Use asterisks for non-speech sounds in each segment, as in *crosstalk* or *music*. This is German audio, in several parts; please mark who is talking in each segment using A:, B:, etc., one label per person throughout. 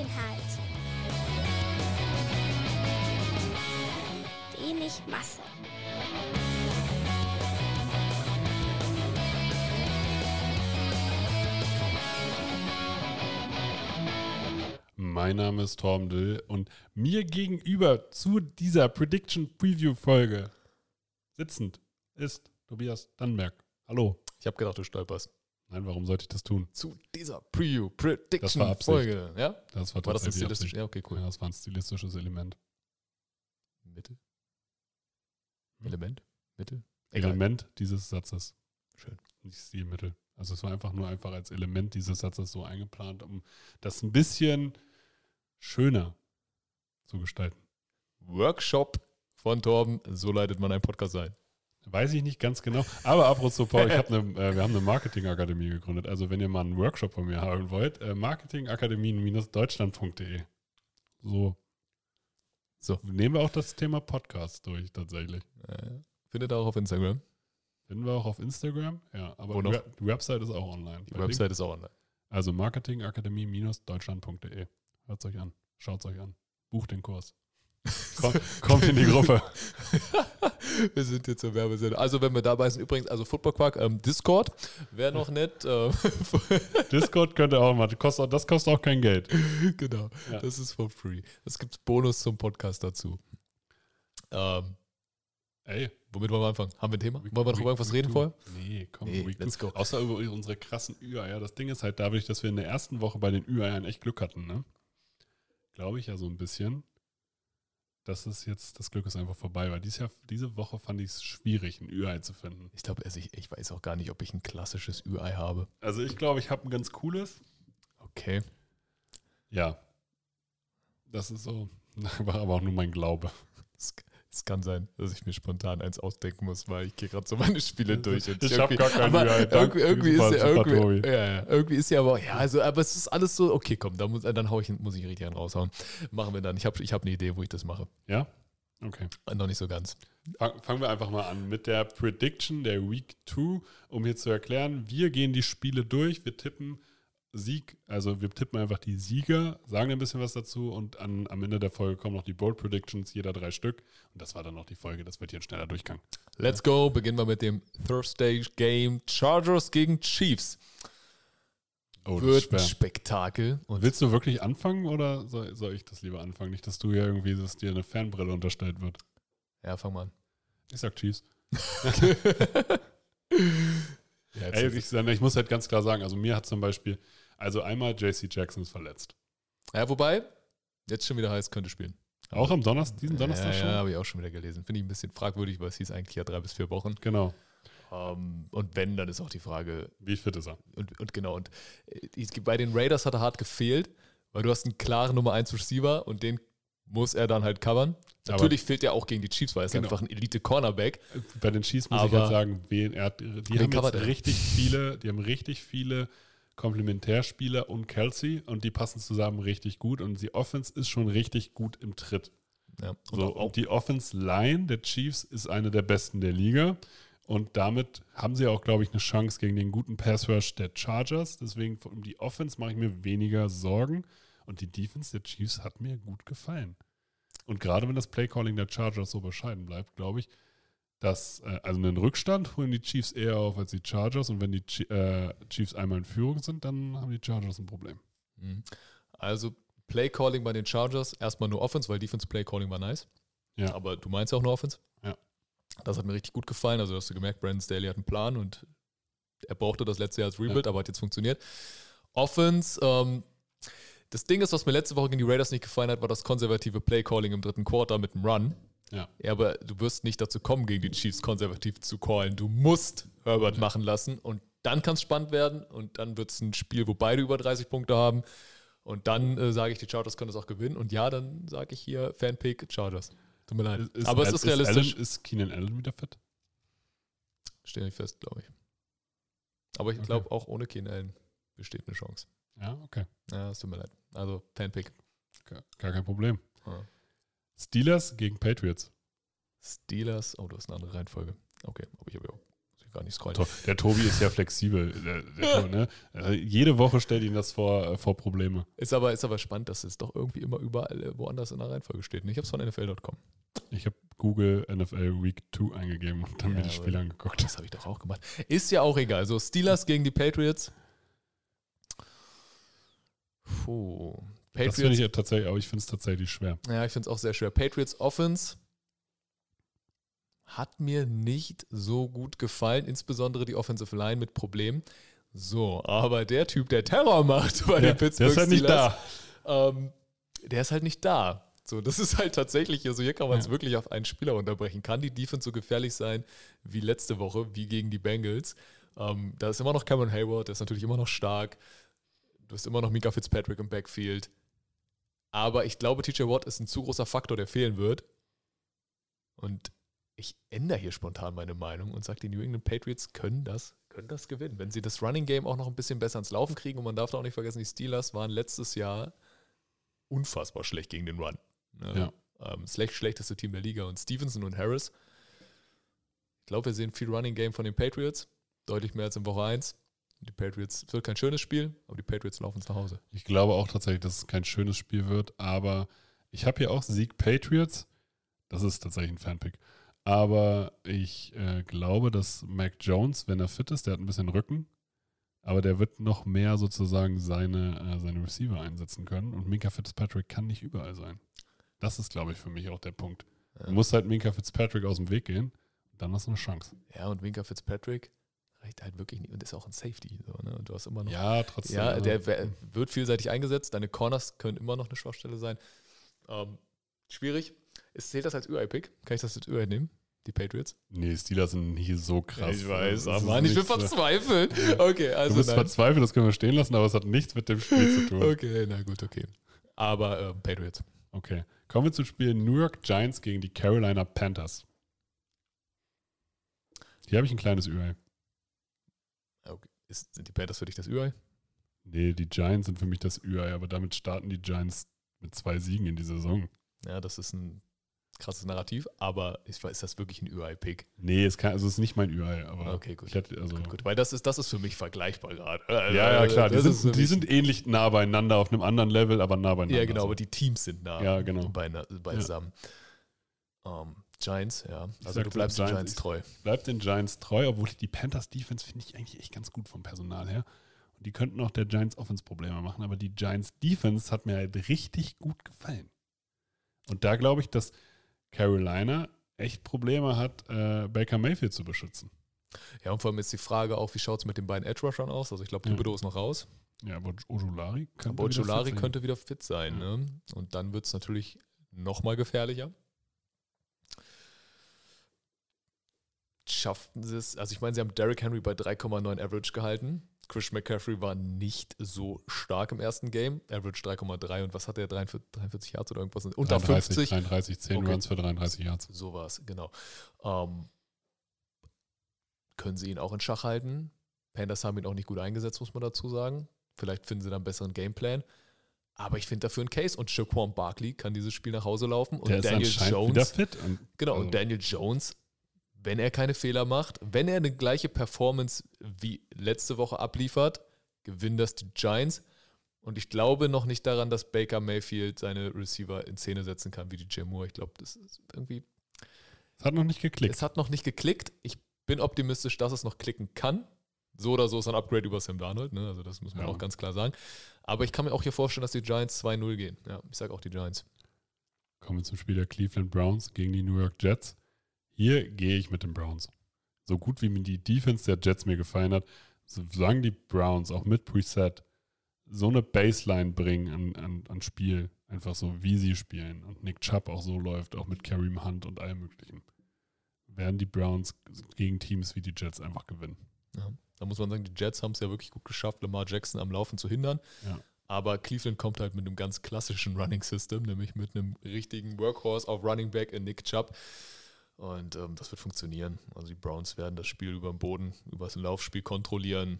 A: Inhalt. Wenig Masse.
B: Mein Name ist Torben Dill und mir gegenüber zu dieser Prediction Preview Folge sitzend ist Tobias Dannberg. Hallo.
C: Ich habe gedacht, du stolperst.
B: Nein, warum sollte ich das tun?
C: Zu dieser Preview
B: Das war
C: Prediction
B: Absicht.
C: Folge. Ja?
B: Das war
C: War das ein
B: tatsächlich
C: stilistisch?
B: Absicht.
C: Ja, okay, cool.
B: Ja, das war ein stilistisches Element.
C: Mitte? Element? Mitte? Egal.
B: Element dieses Satzes.
C: Schön.
B: Nicht Stilmittel. Also es war einfach nur einfach als Element dieses Satzes so eingeplant, um das ein bisschen schöner zu gestalten.
C: Workshop von Torben. So leitet man einen Podcast ein.
B: Weiß ich nicht ganz genau. Aber apropos, Paul, *laughs* ich hab eine, äh, wir haben eine Marketingakademie gegründet. Also wenn ihr mal einen Workshop von mir haben wollt, äh, marketingakademien-deutschland.de. So.
C: So.
B: Nehmen wir auch das Thema Podcast durch, tatsächlich.
C: Findet ihr auch auf Instagram.
B: Finden wir auch auf Instagram. Ja, aber die, die Website ist auch online.
C: Die Website ist auch online.
B: Also marketingakademie-deutschland.de. Hört euch an. Schaut euch an. Bucht den Kurs. Komm, kommt in die Gruppe. *laughs*
C: wir sind jetzt zur Werbesendung. Also, wenn wir dabei sind, übrigens, also Football Quark, ähm, Discord wäre noch nett. Äh, *laughs*
B: Discord könnt ihr auch mal. Das kostet, das kostet auch kein Geld.
C: genau,
B: Ja.
C: das ist for free. Es gibt Bonus zum Podcast dazu. Ähm,
B: Ey,
C: womit wollen wir anfangen? Haben wir ein Thema? Wollen wir noch über irgendwas reden vorher?
B: Nee, komm,
C: Nee,
B: Week
C: let's
B: two.
C: go.
B: Außer über unsere krassen Ü-Eier. Das Ding ist halt dadurch, dass wir in der ersten Woche bei den Ü-Eiern echt Glück hatten, ne? Glaube ich ja so ein bisschen. Das ist jetzt, das Glück ist einfach vorbei, weil dies Jahr, diese Woche fand ich es schwierig, ein Ü-Ei zu finden.
C: Ich glaube, also ich, ich weiß auch gar nicht, ob ich ein klassisches Ü-Ei habe.
B: Also ich glaube, ich habe ein ganz cooles.
C: Okay.
B: Ja. Das ist so, *laughs* war aber auch nur mein Glaube.
C: Es, es kann sein, dass ich mir spontan eins ausdenken muss, weil ich gehe gerade so meine Spiele durch. Und
B: Ich hab
C: irgendwie-
B: gar kein
C: aber Irgendwie, irgendwie ist ja irgendwie, ja, irgendwie ist ja aber, ja, also, aber es ist alles so, okay, komm, da muss, dann hau ich, muss ich richtig einen raushauen. Machen wir dann. Ich habe ich hab eine Idee, wo ich das mache.
B: Ja? Okay.
C: Noch nicht so ganz.
B: Fang, fangen wir einfach mal an mit der Prediction der Week 2, um hier zu erklären, wir gehen die Spiele durch, wir tippen Sieg, also wir tippen einfach die Sieger, sagen ein bisschen was dazu und an, am Ende der Folge kommen noch die Bold Predictions, jeder drei Stück. Und das war dann noch die Folge, das wird hier ein schneller Durchgang.
C: Let's go. Beginnen wir mit dem Thursday Game Chargers gegen Chiefs.
B: Oh,
C: Wird ein. Spektakel. Und
B: Willst du wirklich anfangen oder soll, soll ich das lieber anfangen? Nicht, dass du ja irgendwie, dass dir eine Fanbrille unterstellt wird.
C: ja, fang mal an.
B: Ich sag Chiefs. *laughs* *laughs*
C: Ja,
B: Ey, ich, ich muss halt ganz klar sagen, also mir hat zum Beispiel, also einmal JC Jackson ist verletzt.
C: ja, wobei, jetzt schon wieder heißt, könnte spielen.
B: Auch am Donnerstag, diesen Donnerstag
C: ja,
B: schon?
C: Ja, habe ich auch schon wieder gelesen. Finde ich ein bisschen fragwürdig, weil es hieß eigentlich ja drei bis vier Wochen.
B: Genau.
C: Ähm, und wenn, dann ist auch die Frage,
B: Wie fit ist er?
C: und, und genau, und äh, bei den Raiders hat er hart gefehlt, weil du hast einen klaren Nummer 1 Receiver und den muss er dann halt covern.
B: Aber-
C: Natürlich fehlt er auch gegen die Chiefs, weil er ist
B: Genau.
C: einfach ein Elite-Cornerback.
B: Bei den Chiefs muss ich
C: Aber-
B: jetzt sagen, wen er hat, die haben jetzt richtig viele, die haben richtig viele Komplementärspieler und Kelsey und die passen zusammen richtig gut und die Offense ist schon richtig gut im Tritt.
C: Ja.
B: So,
C: auch,
B: und die Offense Line der Chiefs ist eine der besten der Liga. Und damit haben sie auch, glaube ich, eine Chance gegen den guten Pass Rush der Chargers. Deswegen um die Offense mache ich mir weniger Sorgen. Und die Defense der Chiefs hat mir gut gefallen. Und gerade wenn das Playcalling der Chargers so bescheiden bleibt, glaube ich, dass, äh, also einen Rückstand holen die Chiefs eher auf als die Chargers und wenn die Chi- äh, Chiefs einmal in Führung sind, dann haben die Chargers ein Problem.
C: Mhm. Also Play Calling bei den Chargers, erstmal nur Offense, weil Defense Play Calling war nice.
B: Ja.
C: Aber du meinst ja auch nur Offense.
B: Ja.
C: Das hat mir richtig gut gefallen. Also hast du gemerkt, Brandon Staley hat einen Plan und er brauchte das letzte Jahr als Rebuild, aber hat jetzt funktioniert. Offense, ähm, das Ding ist, was mir letzte Woche gegen die Raiders nicht gefallen hat, war das konservative Play Calling im dritten Quarter mit dem Run.
B: Ja.
C: Ja, aber du wirst nicht dazu kommen, gegen die Chiefs konservativ zu callen. Du musst Herbert machen lassen und dann kann es spannend werden und dann wird es ein Spiel, wo beide über 30 Punkte haben. Und dann äh, sage ich, die Chargers können das auch gewinnen. Und ja, dann sage ich hier Fanpick Chargers. Tut mir leid.
B: Ist-
C: aber es
B: ist
C: ist realistisch.
B: Allen, ist Keenan Allen wieder fit?
C: Stehe nicht fest, glaube ich. Aber ich
B: Okay.
C: glaube, auch ohne Keen Allen besteht eine Chance.
B: Ja, okay.
C: Ja, es tut mir leid. Also Fanpick.
B: Gar, gar kein Problem.
C: Ja.
B: Steelers gegen Patriots.
C: Steelers. Oh, du hast eine andere Reihenfolge. Okay, aber ich habe ja gar nicht scrollen.
B: Der Tobi ist ja flexibel. Der, der Tobi, ne? Also jede Woche stellt ihn das vor, äh, vor Probleme.
C: Ist aber, ist aber spannend, dass es doch irgendwie immer überall äh, woanders in der Reihenfolge steht. Und Ich habe es von NFL.com.
B: Ich habe Google NFL Week 2 eingegeben und dann
C: Ja,
B: mir die Spiele angeguckt.
C: Das habe ich doch auch gemacht. Ist ja auch egal. So, Steelers gegen die Patriots. Puh.
B: Das finde
C: Patriots.
B: ich ja tatsächlich, aber ich finde es tatsächlich schwer.
C: ja, ich finde es auch sehr schwer. Patriots Offense hat mir nicht so gut gefallen, insbesondere die Offensive Line mit Problemen. So, aber der Typ, der Terror macht bei
B: Ja,
C: den Pittsburgh
B: der ist halt nicht da.
C: ähm, der ist halt nicht da. So, das ist halt tatsächlich, also hier kann man es
B: Ja.
C: wirklich auf einen Spieler unterbrechen. Kann die Defense so gefährlich sein wie letzte Woche, wie gegen die Bengals? Ähm, da ist immer noch Cameron Hayward, der ist natürlich immer noch stark. Du hast immer noch Mika Fitzpatrick im Backfield. Aber ich glaube, TJ Watt ist ein zu großer Faktor, der fehlen wird. Und ich ändere hier spontan meine Meinung und sage, die New England Patriots können das, können das gewinnen. Wenn sie das Running Game auch noch ein bisschen besser ins Laufen kriegen. Und man darf da auch nicht vergessen, die Steelers waren letztes Jahr unfassbar schlecht gegen den Run.
B: Ja.
C: Ähm, schlecht, schlechteste Team der Liga. Und Stevenson und Harris. Ich glaube, wir sehen viel Running Game von den Patriots. Deutlich mehr als in Woche 1. Die Patriots, es wird kein schönes Spiel, aber die Patriots laufen zu Hause.
B: Ich glaube auch tatsächlich, dass es kein schönes Spiel wird, aber ich habe hier auch Sieg Patriots. Das ist tatsächlich ein Fanpick. Aber ich äh, glaube, dass Mac Jones, wenn er fit ist, der hat ein bisschen Rücken, aber der wird noch mehr sozusagen seine, äh, seine Receiver einsetzen können. Und Minka Fitzpatrick kann nicht überall sein. Das ist, glaube ich, für mich auch der Punkt.
C: Ja.
B: Du musst halt Minka Fitzpatrick aus dem Weg gehen, dann hast du eine Chance.
C: Ja, und Winker Fitzpatrick reicht halt wirklich nicht und ist auch ein Safety. So, ne? Und du hast immer noch.
B: Ja, trotzdem.
C: Ja,
B: also,
C: der wird vielseitig eingesetzt. Deine Corners können immer noch eine Schwachstelle sein. Ähm, schwierig. Ist, zählt das als UI-Pick? Kann ich das als UI nehmen? Die Patriots?
B: Nee, Steelers sind nie so krass.
C: ich weiß, aber ich bin
B: so-
C: verzweifelt. Okay,
B: Du
C: also
B: bist
C: nein.
B: verzweifelt, das können wir stehen lassen, aber es hat nichts mit dem Spiel zu tun.
C: Okay, na gut, okay. Aber ähm, Patriots.
B: Okay. Kommen wir zum Spiel New York Giants gegen die Carolina Panthers. Hier habe ich ein kleines UI.
C: Ist, sind die Panthers für dich das UI?
B: Nee, die Giants sind für mich das UI, aber damit starten die Giants mit zwei Siegen in die Saison.
C: Ja, das ist ein krasses Narrativ, aber ist, ist das wirklich ein UI-Pick?
B: Nee, es, kann, also es ist nicht mein UI, aber
C: Okay, gut.
B: ich hätte, also,
C: Gut, gut, weil das ist, das ist für mich vergleichbar gerade. Also,
B: Ja, ja, klar. Die sind, die sind ähnlich nah beieinander, auf einem anderen Level, aber nah beieinander.
C: Ja, genau,
B: so.
C: aber die Teams sind nah
B: Ja, genau.
C: beina- beisammen. Ähm, Giants, ja. Also du bleibst den
B: Giants,
C: Giants treu.
B: bleibt den Giants treu, obwohl die Panthers Defense finde ich eigentlich echt ganz gut vom Personal her. Und die könnten auch der Giants Offense Probleme machen, aber die Giants Defense hat mir halt richtig gut gefallen. Und da glaube ich, dass Carolina echt Probleme hat, äh, Baker Mayfield zu beschützen.
C: Ja, und vor allem ist die Frage auch, wie schaut es mit den beiden Edge-Rushern aus? Also ich glaube,
B: Ja.
C: Thibodeau ist noch raus.
B: Ja, aber Ojulari könnte
C: Aber
B: wieder fit
C: könnte wieder fit sein.
B: Ja.
C: Ne? Und dann wird es natürlich nochmal gefährlicher. Schafften sie es? Also ich meine, sie haben Derrick Henry bei 3,9 Average gehalten. Chris McCaffrey war nicht so stark im ersten Game. Average 3,3 und was hat er? 43, 43 Yards oder irgendwas? Unter
B: 33,
C: 50.
B: 33, 10
C: Okay.
B: Runs für 33 Yards.
C: So war es, genau. Ähm, können sie ihn auch in Schach halten? Panthers haben ihn auch nicht gut eingesetzt, muss man dazu sagen. Vielleicht finden sie dann einen besseren Gameplan. Aber ich finde dafür einen Case. Und Shaquan Barkley kann dieses Spiel nach Hause laufen. Und
B: Der
C: Daniel Jones.
B: wieder fit. Und,
C: Genau,
B: also,
C: und Daniel Jones, wenn er keine Fehler macht, wenn er eine gleiche Performance wie letzte Woche abliefert, gewinnen das die Giants. Und ich glaube noch nicht daran, dass Baker Mayfield seine Receiver in Szene setzen kann wie die Jay Moore. Ich glaube, das ist irgendwie.
B: Es hat noch nicht geklickt.
C: Es hat noch nicht geklickt. Ich bin optimistisch, dass es noch klicken kann. So oder so ist ein Upgrade über Sam Darnold, ne? also das muss man
B: Ja.
C: auch ganz klar sagen. Aber ich kann mir auch hier vorstellen, dass die Giants 2-0 gehen. Ja, ich sage auch die Giants.
B: Kommen wir zum Spiel der Cleveland Browns gegen die New York Jets. Hier gehe ich mit den Browns. So gut wie mir die Defense der Jets mir gefallen hat, solange die Browns auch mit Preset so eine Baseline bringen an, an, an Spiel, einfach so wie sie spielen und Nick Chubb auch so läuft, auch mit Kareem Hunt und allem möglichen, werden die Browns gegen Teams wie die Jets einfach gewinnen.
C: Ja. Da muss man sagen, die Jets haben es ja wirklich gut geschafft, Lamar Jackson am Laufen zu hindern.
B: Ja.
C: Aber Cleveland kommt halt mit einem ganz klassischen Running System, nämlich mit einem richtigen Workhorse auf Running Back in Nick Chubb. Und ähm, das wird funktionieren. Also die Browns werden das Spiel über den Boden, über das Laufspiel kontrollieren.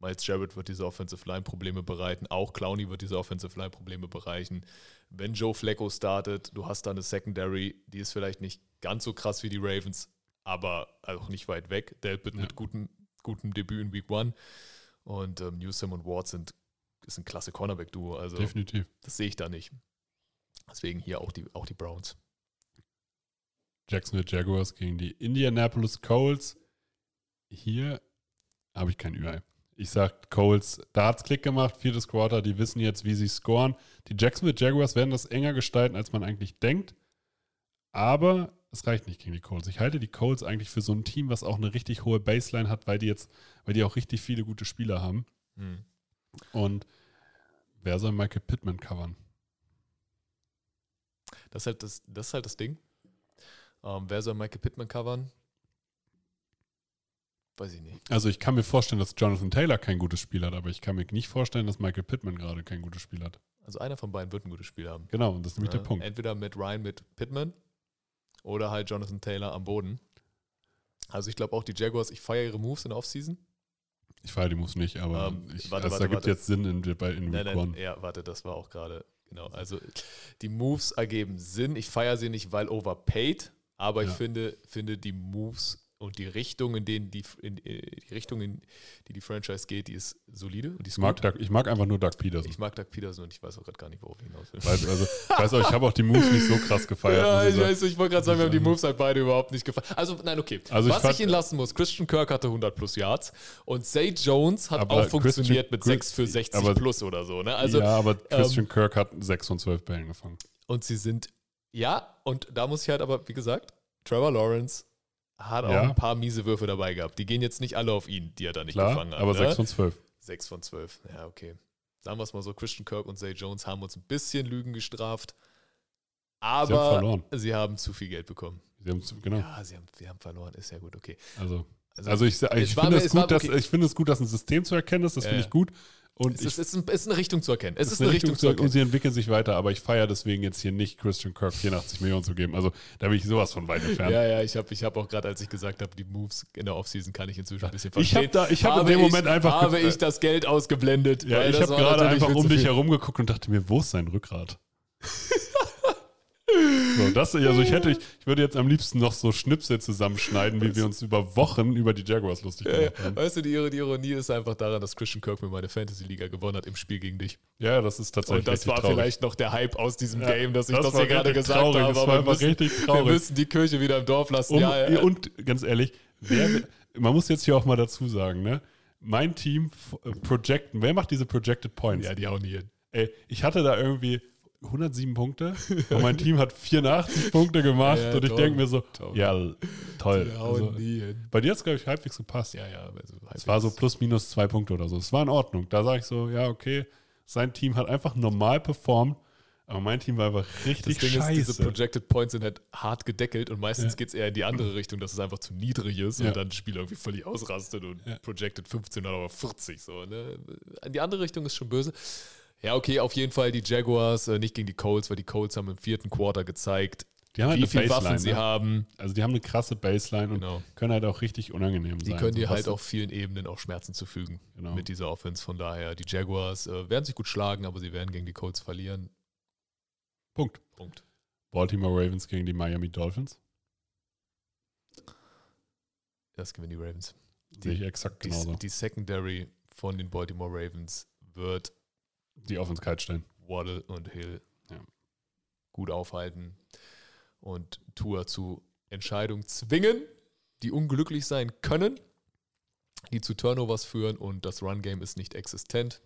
C: Miles Jarrett wird diese Offensive Line Probleme bereiten. Auch Clowney wird diese Offensive Line Probleme bereichen. Wenn Joe Flacco startet, du hast da eine Secondary, die ist vielleicht nicht ganz so krass wie die Ravens, aber auch nicht weit weg. Delpit
B: Ja.
C: mit gutem, gutem Debüt in Week One. Und ähm, Newsom und Ward sind ist ein klasse Cornerback-Duo. Also
B: Definitiv.
C: das sehe ich da nicht. Deswegen hier auch die, auch die Browns.
B: Jacksonville Jaguars gegen die Indianapolis Colts. Hier habe ich kein Ü-Ei. Ich sage Colts, da hat es Klick gemacht, viertes Quarter, die wissen jetzt, wie sie scoren. Die Jacksonville Jaguars werden das enger gestalten, als man eigentlich denkt. Aber es reicht nicht gegen die Colts. Ich halte die Colts eigentlich für so ein Team, was auch eine richtig hohe Baseline hat, weil die jetzt, weil die auch richtig viele gute Spieler haben.
C: Hm.
B: Und wer soll Michael Pittman covern?
C: Das, ist halt das, das ist halt das Ding. Ähm, wer soll Michael Pittman covern? Weiß ich nicht.
B: Also ich kann mir vorstellen, dass Jonathan Taylor kein gutes Spiel hat, aber ich kann mir nicht vorstellen, dass Michael Pittman gerade kein gutes Spiel hat.
C: Also einer von beiden wird ein gutes Spiel haben.
B: Genau, und das ist nämlich
C: Ja,
B: der Punkt.
C: Entweder mit Ryan mit Pittman oder halt Jonathan Taylor am Boden. Also ich glaube auch die Jaguars, ich feiere ihre Moves in der Offseason.
B: Ich feiere die Moves nicht, aber
C: Ähm,
B: ich,
C: warte,
B: es
C: warte,
B: ergibt
C: warte.
B: jetzt Sinn in, in
C: Nein,
B: Week
C: nein,
B: One.
C: ja, warte, das war auch gerade, genau. Also die Moves ergeben Sinn. Ich feiere sie nicht, weil overpaid, aber ich
B: Ja.
C: finde, finde die Moves und die Richtung, in denen die, in, äh, die Richtung, in die die Franchise geht, die ist solide und die ist
B: Ich mag. Doug, ich mag einfach nur Doug Peterson.
C: Ich mag Doug Peterson und ich weiß auch gerade gar nicht, worauf ich hinaus will.
B: weiß, also, ich weiß auch, ich habe auch die Moves nicht so krass gefeiert.
C: Ja, ich weiß, ich wollte gerade sagen, wir haben die
B: sagen.
C: Moves halt beide überhaupt nicht gefallen. Also, nein, okay.
B: Also ich
C: Was
B: fand-
C: ich ihn lassen muss, Christian Kirk hatte 100 plus Yards und Zay Jones hat auch funktioniert
B: Christian-
C: mit
B: Chris-
C: 6 für 60
B: aber-
C: plus oder so. Ne? Also,
B: ja, aber Christian Kirk hat 6 von 12 Bällen gefangen.
C: Und sie sind, ja, und da muss ich halt aber, wie gesagt, Trevor Lawrence hat auch
B: Ja.
C: ein paar miese Würfe dabei gehabt. Die gehen jetzt nicht alle auf ihn, die er da nicht
B: Klar,
C: gefangen hat.
B: aber
C: ne?
B: 6 von 12.
C: 6 von 12. Ja, okay. Sagen wir es mal so, Christian Kirk und Zay Jones haben uns ein bisschen Lügen gestraft. Aber
B: haben verloren.
C: sie haben zu viel Geld bekommen.
B: Sie haben, zu- genau.
C: Ja, sie haben, wir haben verloren, ist ja gut, okay.
B: Also,
C: Also,
B: also ich, ich, finde es gut, dass,
C: okay.
B: ich finde es gut, dass ein System zu erkennen ist. Das
C: Ja,
B: finde ich gut. Und
C: es
B: ich,
C: ist, es ist, ein, ist eine Richtung zu erkennen. Es ist eine Richtung, zu
B: und
C: erkennen.
B: sie entwickeln sich weiter, aber ich feiere deswegen jetzt hier nicht Christian Kirk 84 Millionen zu geben. Also da bin ich sowas von weit entfernt.
C: Ja, ja, ich habe ich hab auch gerade, als ich gesagt habe, die Moves in der Offseason kann ich inzwischen ein bisschen
B: Ich
C: verstehen.
B: habe da, ich habe in dem
C: ich-
B: Moment einfach
C: habe ich das Geld ausgeblendet.
B: Ja, ich habe gerade einfach um
C: zu
B: dich
C: viel.
B: herum geguckt und dachte mir, wo ist sein Rückgrat? *laughs* so, das, also ich hätte, ich, würde jetzt am liebsten noch so Schnipsel zusammenschneiden, wie wir uns über Wochen über die Jaguars lustig
C: ja.
B: gemacht haben.
C: Weißt du, die, Iro- die Ironie ist einfach daran, dass Christian Kirk mir meine Fantasy-Liga gewonnen hat im Spiel gegen dich.
B: Ja, das ist tatsächlich
C: Und das war
B: traurig.
C: vielleicht noch der Hype aus diesem
B: Ja,
C: Game, dass ich
B: das
C: das, hier gerade gesagt
B: traurig,
C: habe.
B: das war
C: aber wir
B: einfach
C: müssen,
B: richtig
C: wir
B: traurig.
C: müssen die Kirche wieder im Dorf lassen.
B: Um,
C: ja, ja.
B: Und ganz ehrlich, wer, man muss jetzt hier auch mal dazu sagen, ne? Mein Team äh, projecten, wer macht diese Projected Points?
C: ja, die hauen nie hin.
B: Ey, ich hatte da irgendwie 107 Punkte *laughs* und mein Team hat 84 Punkte gemacht
C: Ja,
B: und ich denke mir so,
C: toll.
B: ja, toll. Also, bei dir hat es, glaube ich, halbwegs gepasst.
C: Ja, ja. Also
B: Es war so plus minus zwei Punkte oder so. Es war in Ordnung. Da sage ich so, ja, okay, sein Team hat einfach normal performt, aber mein Team war einfach
C: Das
B: richtig
C: Ding ist,
B: scheiße.
C: diese Projected Points sind halt hart gedeckelt und meistens
B: Ja.
C: geht es eher in die andere Richtung, dass es einfach zu niedrig ist
B: Ja.
C: und dann das Spiel irgendwie völlig ausrastet und. Projected 15 oder aber 40. So, ne? In die andere Richtung ist schon böse. Ja, okay, auf jeden Fall die Jaguars, äh, nicht gegen die Colts, weil die Colts haben im vierten Quarter gezeigt,
B: die haben halt
C: wie
B: eine
C: viele Waffen sie
B: ne?
C: haben.
B: Also die haben eine krasse Baseline und
C: Genau.
B: können halt auch richtig unangenehm
C: Die
B: sein.
C: können dir
B: So,
C: halt auf vielen Ebenen auch Schmerzen zufügen
B: Genau.
C: mit dieser Offense. Von daher, die Jaguars äh, werden sich gut schlagen, aber sie werden gegen die Colts verlieren.
B: Punkt.
C: Punkt.
B: Baltimore Ravens gegen die Miami Dolphins.
C: Das gewinnen die Ravens.
B: Sehe ich exakt
C: Die,
B: genauso.
C: die Secondary von den Baltimore Ravens wird
B: Die Offense kalt stellen.
C: Waddle und Hill
B: Ja.
C: gut aufhalten und Tour zu Entscheidungen zwingen, die unglücklich sein können, die zu Turnovers führen und das Run-Game ist nicht existent.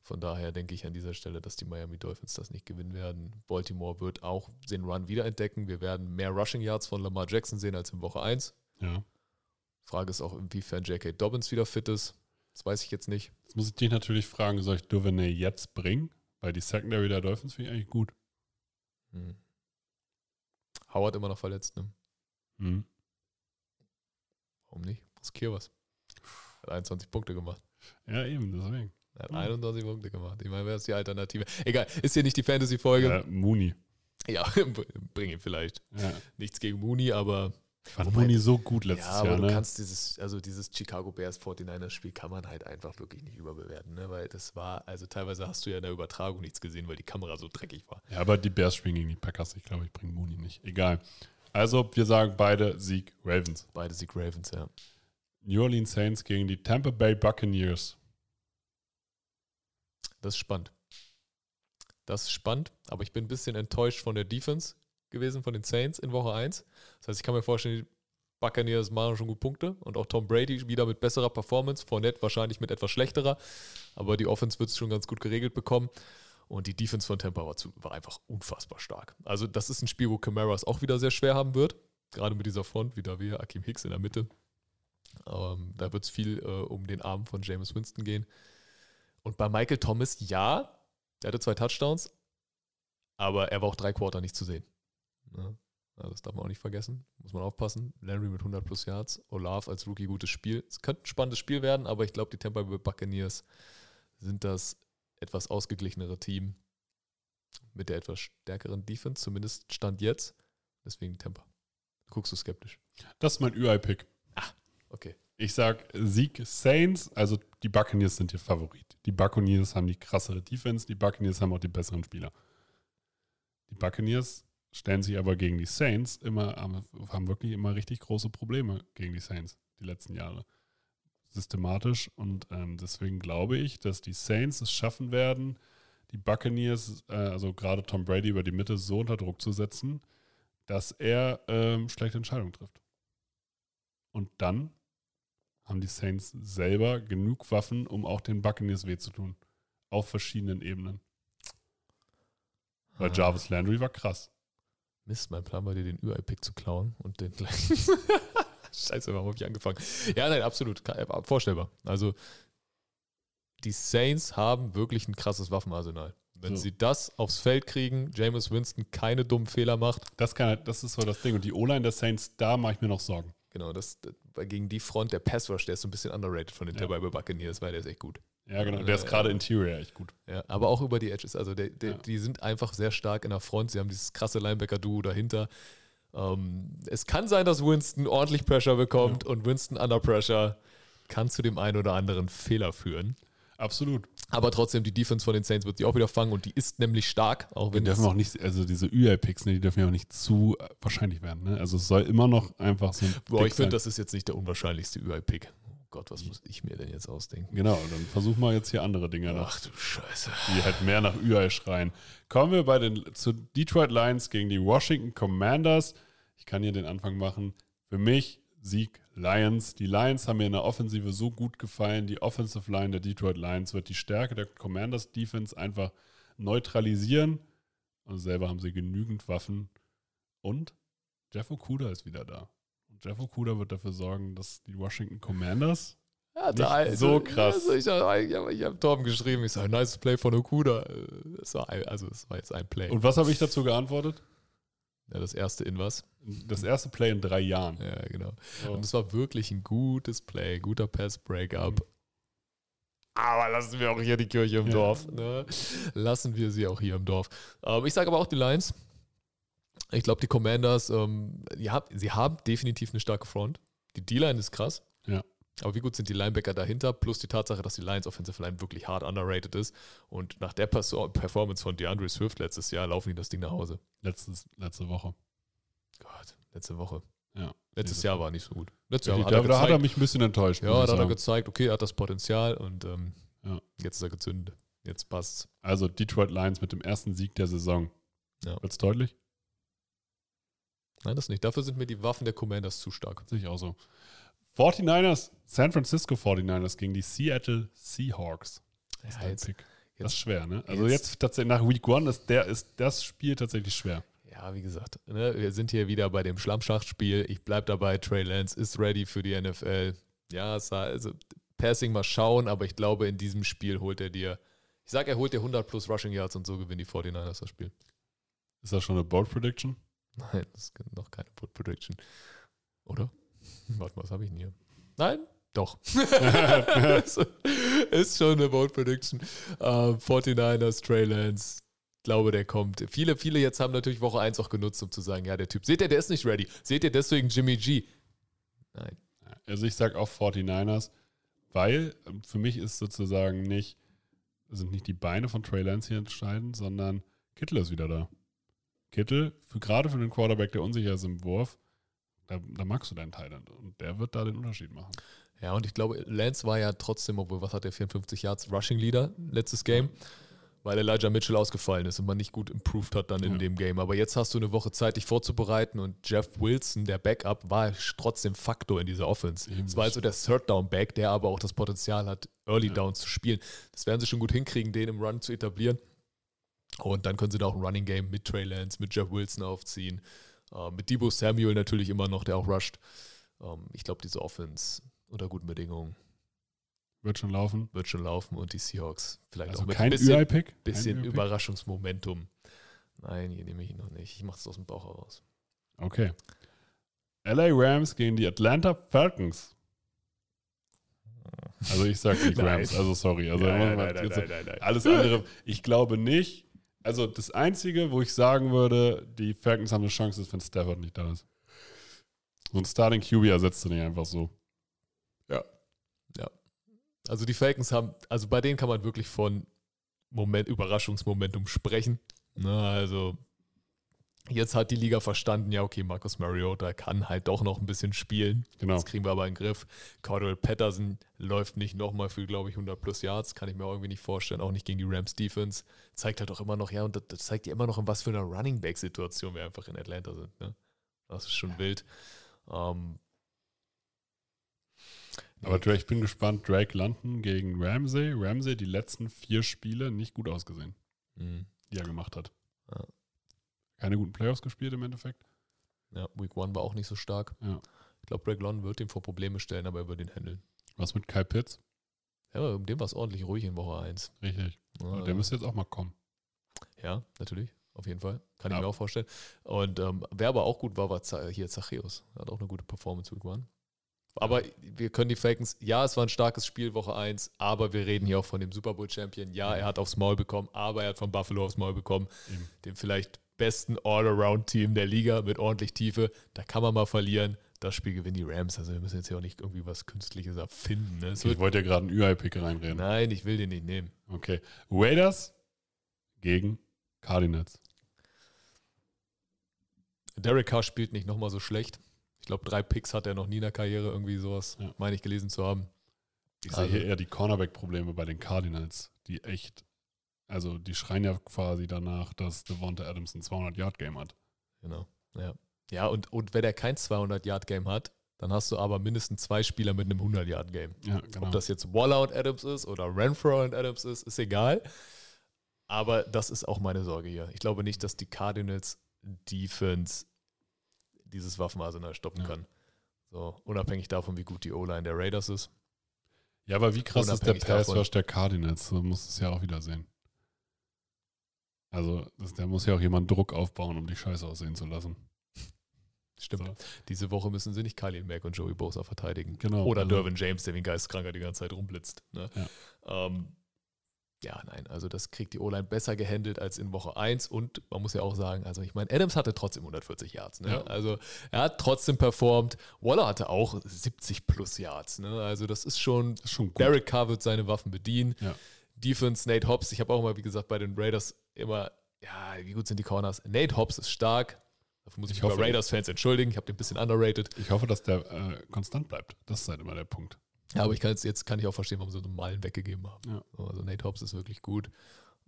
C: Von daher denke ich an dieser Stelle, dass die Miami Dolphins das nicht gewinnen werden. Baltimore wird auch den Run wiederentdecken. Wir werden mehr Rushing Yards von Lamar Jackson sehen als in Woche 1.
B: Ja.
C: Frage ist auch, inwiefern J.K. Dobbins wieder fit ist. Das weiß ich jetzt nicht.
B: Jetzt muss ich dich natürlich fragen, soll ich Duvernay jetzt bringen? Weil die Secondary der Dolphins finde ich eigentlich gut.
C: Hm. Howard immer noch verletzt, ne?
B: Hm.
C: Warum nicht? Riskier was. Hat 21 Punkte gemacht.
B: Ja, eben, deswegen.
C: Er hat
B: Hm.
C: 21 Punkte gemacht. Ich meine, wer ist die Alternative? Egal, ist hier nicht die Fantasy-Folge.
B: Ja, Mooney.
C: Ja, *laughs* bring ihn vielleicht.
B: Ja.
C: Nichts gegen Mooney, aber
B: Ich fand
C: Wobei-
B: Mooney so gut letztes
C: ja, aber
B: Jahr.
C: du
B: Ne?
C: kannst dieses, also dieses Chicago Bears 49ers Spiel kann man halt einfach wirklich nicht überbewerten, ne? Weil das war, also teilweise hast du ja in der Übertragung nichts gesehen, weil die Kamera so dreckig war.
B: Ja, aber die Bears spielen gegen die Packers. Ich glaube, ich bringe Mooney nicht. Egal. Also, wir sagen beide Sieg Ravens.
C: Beide Sieg Ravens, ja.
B: New Orleans Saints gegen die Tampa Bay Buccaneers.
C: Das ist spannend. Das ist spannend, aber ich bin ein bisschen enttäuscht von der Defense gewesen, von den Saints in Woche 1. Das heißt, ich kann mir vorstellen, die Buccaneers machen schon gut Punkte und auch Tom Brady wieder mit besserer Performance, Fournette wahrscheinlich mit etwas schlechterer, aber die Offense wird es schon ganz gut geregelt bekommen. Und die Defense von Tampa war, zu, war einfach unfassbar stark. Also, das ist ein Spiel, wo Camara es auch wieder sehr schwer haben wird. Gerade mit dieser Front, wieder wir, Akim Hicks in der Mitte. Ähm, da wird es viel äh, um den Arm von James Winston gehen. Und bei Michael Thomas, ja, er hatte zwei Touchdowns, aber er war auch drei Quarter nicht zu sehen. Ja, ja, das darf man auch nicht vergessen. Muss man aufpassen. Landry mit 100 plus Yards, Olaf als Rookie gutes Spiel. Es könnte ein spannendes Spiel werden, aber ich glaube, die Tampa Bay Buccaneers sind das etwas ausgeglichenere Team mit der etwas stärkeren Defense, zumindest Stand jetzt. Deswegen Tampa. Guckst du skeptisch?
B: Das ist mein UI-Pick.
C: Okay.
B: Ich sag Sieg Saints, also die Buccaneers sind hier Favorit. Die Buccaneers haben die krassere Defense, die Buccaneers haben auch die besseren Spieler. Die Buccaneers stellen sich aber gegen die Saints immer, haben wirklich immer richtig große Probleme gegen die Saints die letzten Jahre. Systematisch und ähm, deswegen glaube ich, dass die Saints es schaffen werden, die Buccaneers, äh, also gerade Tom Brady über die Mitte so unter Druck zu setzen, dass er ähm, schlechte Entscheidungen trifft. Und dann haben die Saints selber genug Waffen, um auch den Buccaneers weh zu tun. Auf verschiedenen Ebenen. Weil
C: Ah.
B: Jarvis Landry war krass.
C: Mist, mein Plan war dir den UI-Pick zu klauen und den gleich. *laughs* Scheiße, warum habe ich angefangen? Ja, nein, absolut. Äh, Vorstellbar. Also, die Saints haben wirklich ein krasses Waffenarsenal. Wenn
B: So.
C: sie das aufs Feld kriegen, Jameis Winston keine dummen Fehler macht,
B: Das, kann, das ist so das Ding. Und die O-Line der Saints, da mache ich mir noch Sorgen.
C: genau, das, das gegen die Front der Pass Rush, der ist so ein bisschen underrated von den
B: Ja.
C: Tampa Bay Buccaneers, weil der ist echt gut.
B: Ja, genau. Der ist gerade Interior echt gut.
C: Ja, aber auch über die Edges. Also der, der,
B: Ja.
C: die sind einfach sehr stark in der Front. Sie haben dieses krasse Linebacker-Duo dahinter. Ähm, es kann sein, dass Winston ordentlich Pressure bekommt und Winston under Pressure kann zu dem einen oder anderen Fehler führen.
B: Absolut.
C: Aber trotzdem, die Defense von den Saints wird sie auch wieder fangen und die ist nämlich stark, auch wenn
B: dürfen
C: es-
B: auch nicht, also diese UI-Picks, ne, die dürfen ja auch nicht zu äh, wahrscheinlich werden. Ne? Also es soll immer noch einfach so ein
C: Boah, ich finde, das ist jetzt nicht der unwahrscheinlichste UI-Pick. Gott, was muss ich mir denn jetzt ausdenken?
B: Genau, dann versuchen wir jetzt hier andere Dinge noch.
C: Ach du Scheiße.
B: die halt mehr nach UI schreien. Kommen wir bei den zu Detroit Lions gegen die Washington Commanders. Ich kann hier den Anfang machen. Für mich Sieg Lions. Die Lions haben mir in der Offensive so gut gefallen. Die Offensive Line der Detroit Lions wird die Stärke der Commanders Defense einfach neutralisieren. Und selber haben sie genügend Waffen. Und Jeff Okuda ist wieder da. Jeff Okuda wird dafür sorgen, dass die Washington Commanders
C: Ja, da,
B: so krass.
C: Also ich habe ich hab, ich hab Torben geschrieben, ich sage, nice Play von Okuda. Äh, Das war ein, also es war jetzt ein Play.
B: Und was habe ich dazu geantwortet?
C: ja, das erste in was?
B: Das erste Play in drei Jahren.
C: Ja, genau.
B: So.
C: Und es war wirklich ein gutes Play, guter Pass-Breakup. Aber lassen wir auch hier die Kirche im
B: Ja.
C: Dorf. Ne? Lassen wir sie auch hier im Dorf. Ähm, ich sage aber auch die Lions. Ich glaube, die Commanders, ähm, hab, sie haben definitiv eine starke Front. Die D-Line ist krass.
B: Ja.
C: Aber wie gut sind die Linebacker dahinter? Plus die Tatsache, dass die Lions Offensive Line wirklich hart underrated ist. Und nach der Performance von DeAndre Swift letztes Jahr laufen die das Ding nach Hause.
B: Letztes, letzte Woche.
C: Gott, letzte Woche.
B: Ja.
C: Letztes Jahr war nicht so gut. Letztes Jahr
B: da,
C: hat
B: da hat er
C: gezeigt-
B: mich ein bisschen enttäuscht.
C: Ja, da hat er gezeigt, okay, er hat das Potenzial und ähm,
B: Ja.
C: jetzt ist er gezündet. Jetzt passt's.
B: Also Detroit Lions mit dem ersten Sieg der Saison.
C: Ja.
B: Wird's deutlich?
C: Nein, das nicht. Dafür sind mir die Waffen der Commanders zu stark.
B: Sehe ich auch so. 49ers, San Francisco 49ers gegen die Seattle Seahawks. Das ist dein
C: jetzt-
B: Pick.
C: jetzt-
B: das ist schwer, ne? Also
C: jetzt-
B: jetzt, tatsächlich nach Week One ist der ist das Spiel tatsächlich schwer.
C: Ja, wie gesagt, ne, wir sind hier wieder bei dem Schlammschachtspiel. Ich bleibe dabei. Trey Lance ist ready für die NFL. Ja, also Passing mal schauen, aber ich glaube, in diesem Spiel holt er dir, ich sage, er holt dir 100 plus Rushing Yards und so gewinnen die 49ers das Spiel.
B: Ist das schon eine Bold Prediction?
C: Nein, das ist noch keine Put Prediction. Oder? Warte mal, was habe ich denn hier? Nein? Doch. *laughs* ist, schon eine Bold Prediction. Ähm, 49ers, Trey Lance. Glaube, der kommt. Viele, viele jetzt haben natürlich Woche 1 auch genutzt, um zu sagen, ja, der Typ, seht ihr, der ist nicht ready. Seht ihr deswegen Jimmy G? Nein.
B: Also ich sage auch 49ers, weil ähm, für mich ist sozusagen nicht, sind nicht die Beine von Trey Lance hier entscheidend, sondern Kittel ist wieder da. Kittel, für, gerade für den Quarterback, der unsicher ist im Wurf, da, da magst du deinen Thailand und der wird da den Unterschied machen.
C: Ja, und ich glaube, Lance war ja trotzdem, obwohl, was hat der, 54 Yards Rushing Leader letztes Game, weil Elijah Mitchell ausgefallen ist und man nicht gut improved hat dann in
B: Ja.
C: dem Game. Aber jetzt hast du eine Woche Zeit, dich vorzubereiten und Jeff Wilson, der Backup, war trotzdem Faktor in dieser Offense. Es war also der Third Down Back, der aber auch das Potenzial hat, Early
B: Ja.
C: Downs zu spielen. Das werden sie schon gut hinkriegen, den im Run zu etablieren. Und dann können sie da auch ein Running Game mit Trey Lance, mit Jeff Wilson aufziehen. Äh, mit Debo Samuel natürlich immer noch, der auch rusht. Ähm, ich glaube, diese Offense unter guten Bedingungen
B: Wird schon laufen.
C: wird schon laufen und die Seahawks vielleicht
B: Also
C: auch mit
B: kein
C: ein bisschen.
B: Kein
C: bisschen
B: UI-Pick?
C: Überraschungsmomentum. Nein, hier nehme ich ihn noch nicht. Ich mache es aus dem Bauch heraus.
B: Okay. LA Rams gegen die Atlanta Falcons. Also ich sage die *laughs*
C: Nein.
B: Rams, also sorry. Also
C: nein, nein, nein.
B: Alles andere, ich glaube nicht. Also das Einzige, wo ich sagen würde, die Falcons haben eine Chance, ist, wenn Stafford nicht da ist. So ein Starting QB ersetzt du nicht einfach so.
C: Also die Falcons haben, also bei denen kann man wirklich von Moment, Überraschungsmomentum sprechen. Na, also jetzt hat die Liga verstanden, ja okay, Marcus Mariota kann halt doch noch ein bisschen spielen.
B: Genau.
C: Das kriegen wir aber in den Griff. Cordell Patterson läuft nicht nochmal für, glaube ich, 100 plus Yards. Kann ich mir irgendwie nicht vorstellen. Auch nicht gegen die Rams Defense. Zeigt halt auch immer noch, ja, und das, zeigt ja immer noch, in was für einer Running Back-Situation wir einfach in Atlanta sind. Ne? Das ist schon wild. Ähm,
B: Aber Drake, ich bin gespannt. Drake London gegen Ramsey. Ramsey die letzten vier Spiele nicht gut ausgesehen,
C: mh,
B: die er gemacht hat.
C: Ja.
B: Keine guten Playoffs gespielt im Endeffekt.
C: ja, Week One war auch nicht so stark.
B: Ja.
C: Ich glaube, Greg London wird ihm vor Probleme stellen, aber er wird ihn handeln.
B: Was mit Kyle Pitts?
C: Ja, um dem war es ordentlich ruhig in Woche 1.
B: Richtig.
C: Ja,
B: Der müsste jetzt auch mal kommen.
C: Ja, natürlich. Auf jeden Fall. Kann
B: Ja.
C: ich mir auch vorstellen. Und ähm, wer aber auch gut war, war hier Zachäus. Hat auch eine gute Performance Week One. Aber wir können die Falcons, ja, es war ein starkes Spiel Woche 1, aber wir reden hier auch von dem Super Bowl Champion. Ja, er hat aufs Maul bekommen, aber er hat von Buffalo aufs Maul bekommen.
B: Eben.
C: Dem vielleicht besten All-Around-Team der Liga mit ordentlich Tiefe. Da kann man mal verlieren. Das Spiel gewinnen die Rams. Also wir müssen jetzt hier auch nicht irgendwie was Künstliches erfinden. Ne?
B: Ich wollte ja gerade einen UI-Pick reinreden.
C: nein, ich will den nicht nehmen.
B: Okay. Raiders gegen Cardinals.
C: Derek Carr spielt nicht nochmal so schlecht. Ich glaube, drei Picks hat er noch nie in der Karriere, irgendwie sowas,
B: Ja.
C: meine ich gelesen zu haben.
B: Ich sehe
C: Also-
B: hier eher die Cornerback-Probleme bei den Cardinals, die echt, also die schreien ja quasi danach, dass Devonta Adams ein 200-Yard-Game hat.
C: Genau. Ja, ja und, und wenn er kein 200-Yard-Game hat, dann hast du aber mindestens zwei Spieler mit einem 100-Yard-Game.
B: Ja, genau.
C: Ob das jetzt Waller und Adams ist oder Renfro und Adams ist, ist egal. Aber das ist auch meine Sorge hier. Ich glaube nicht, dass die Cardinals Defense dieses Waffenarsenal stoppen
B: Ja.
C: kann. So, unabhängig davon, wie gut die O-Line der Raiders ist.
B: ja, aber wie krass ist der. Pass-Rush der Cardinals? So muss es ja auch wieder sehen. Also, das, der muss ja auch jemand Druck aufbauen, um die Scheiße aussehen zu lassen.
C: Stimmt.
B: So.
C: Diese Woche müssen sie nicht Khalil Mack und Joey Bosa verteidigen.
B: Genau.
C: Oder
B: also,
C: Dervin James, der wie ein Geisteskranker die ganze Zeit rumblitzt. Ne?
B: Ja.
C: Ähm, ja, nein, also das kriegt die O-Line besser gehandelt als in Woche 1 und man muss ja auch sagen, also ich meine, Adams hatte trotzdem 140 Yards, ne?
B: Ja.
C: Also er hat trotzdem performt. Waller hatte auch 70 plus Yards, ne? Also das ist schon,
B: Das ist schon gut.
C: Derek Carr wird seine Waffen bedienen.
B: Ja.
C: Defense, Nate Hobbs, ich habe auch mal, wie gesagt, bei den Raiders immer, ja, wie gut sind die Corners? Nate Hobbs ist stark. Dafür muss ich,
B: Ich
C: mich
B: hoffe-
C: bei Raiders-Fans entschuldigen. Ich habe den ein bisschen underrated.
B: Ich hoffe, dass der äh, konstant bleibt. Das ist halt immer der Punkt.
C: Ja, aber ich kann jetzt, jetzt kann ich auch verstehen, warum sie so Meilen weggegeben haben.
B: Ja.
C: Also Nate Hobbs ist wirklich gut.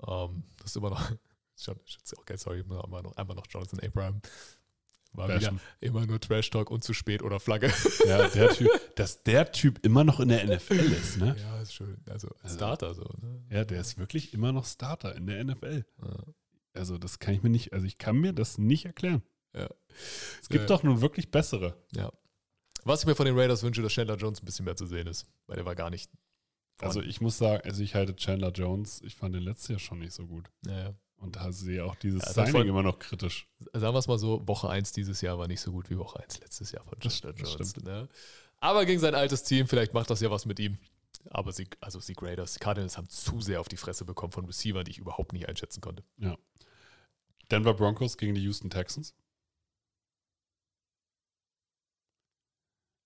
C: Ähm, das ist immer noch, *laughs* geil, sorry, immer noch, einmal noch Jonathan Abraham. War
B: Bashen.
C: wieder immer nur Trash Talk und zu spät oder Flagge. *laughs*
B: Ja, der Typ, dass der Typ immer noch in der NFL ist, ne?
C: ja, ist schön. Also Starter so. Ne?
B: Ja, der ist wirklich immer noch Starter in der NFL. Also, das kann ich mir nicht, also ich kann mir das nicht erklären.
C: Ja.
B: Es gibt
C: Äh,
B: doch nun wirklich bessere.
C: Ja. Was ich mir von den Raiders wünsche, dass Chandler Jones ein bisschen mehr zu sehen ist, weil der war gar nicht.
B: Also ich muss sagen, also ich halte Chandler Jones, ich fand den letztes Jahr schon nicht so gut.
C: Naja.
B: Und da sehe auch dieses
C: Ja, das
B: Signing immer noch kritisch.
C: Sagen wir es mal so, Woche 1 dieses Jahr war nicht so gut wie Woche 1 letztes Jahr von
B: das
C: Jones. Ne? Aber gegen sein altes Team, vielleicht macht das ja was mit ihm. Aber sie, also sie Raiders, die Cardinals haben zu sehr auf die Fresse bekommen von Receivern, die ich überhaupt nicht einschätzen konnte.
B: Denver Broncos gegen die Houston Texans.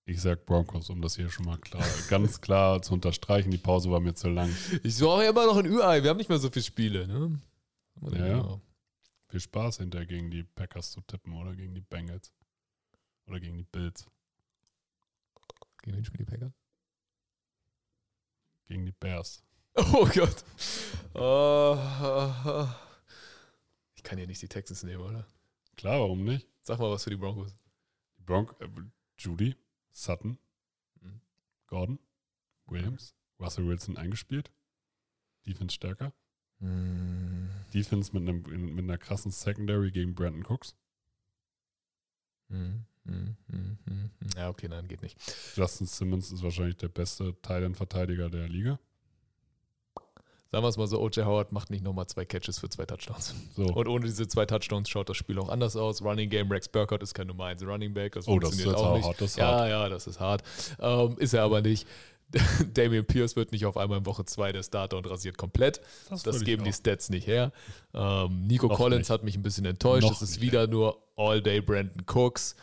B: Ich sag Broncos, um das hier schon mal klar, *laughs* ganz klar zu unterstreichen. Die Pause war mir zu lang.
C: Ich brauche ja immer noch ein Ü-Ei, wir haben nicht mehr so viele Spiele. Ne?
B: Ja, ja. Viel Spaß hinterher gegen die Packers zu tippen oder gegen die Bengals. Oder gegen die Bills.
C: Gegen wen spielen die Packers?
B: Gegen die Bears. *laughs*
C: Oh Gott. Oh, ich kann ja nicht die Texans nehmen, oder?
B: Klar, warum nicht?
C: Sag mal was für die Broncos.
B: Die Bronc äh, Judy, Sutton,
C: Mhm.
B: Gordon, Williams, Russell Wilson eingespielt. Defense stärker.
C: Hm.
B: Defense mit, einem, mit einer krassen Secondary gegen Brandon Cooks.
C: Hm, hm, hm, hm, hm. Ja, okay, nein, geht nicht.
B: Justin Simmons ist wahrscheinlich der beste Thailand-Verteidiger der Liga.
C: Sagen wir es mal so, O.J. Howard macht nicht nochmal zwei Catches für zwei Touchdowns.
B: So,
C: Und ohne diese zwei Touchdowns schaut das Spiel auch anders aus. Running Game, Rex Burkhardt ist kein Nummer 1 Running Back. Das
B: oh, das ist
C: funktioniert auch
B: auch
C: nicht.
B: hart. Das ist
C: Ja,
B: hart.
C: ja, das ist hart. Ähm, ist er aber nicht. *laughs* Damian Pierce wird nicht auf einmal in Woche 2 der Starter und rasiert komplett. Das
B: ich
C: geben die. Stats nicht her. Ähm, Nico
B: Noch
C: Collins
B: nicht.
C: hat mich ein bisschen enttäuscht.
B: Noch
C: Es ist
B: nicht,
C: wieder nur All-Day Brandon Cooks.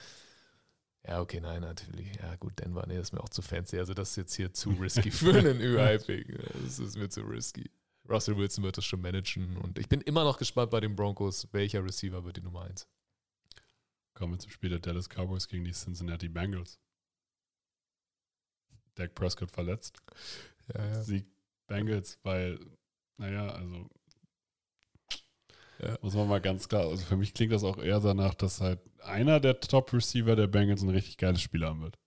C: Ja, okay, nein, natürlich. Ja, gut, Denver, nee, das ist mir auch zu fancy. Also, das ist jetzt hier zu risky *laughs* für einen UI-Pick. Das ist mir zu risky. Russell Wilson wird das schon managen. Und ich bin immer noch gespannt bei den Broncos, welcher Receiver wird die Nummer 1.
B: Kommen wir zum Spiel der Dallas Cowboys gegen die Cincinnati Bengals. Dak Prescott verletzt.
C: Ja, ja.
B: Sieg Bengals, weil, naja, also
C: Ja.
B: muss man mal ganz klar, also für mich klingt das auch eher danach, dass halt einer der Top-Receiver der Bengals ein richtig geiles Spiel haben wird.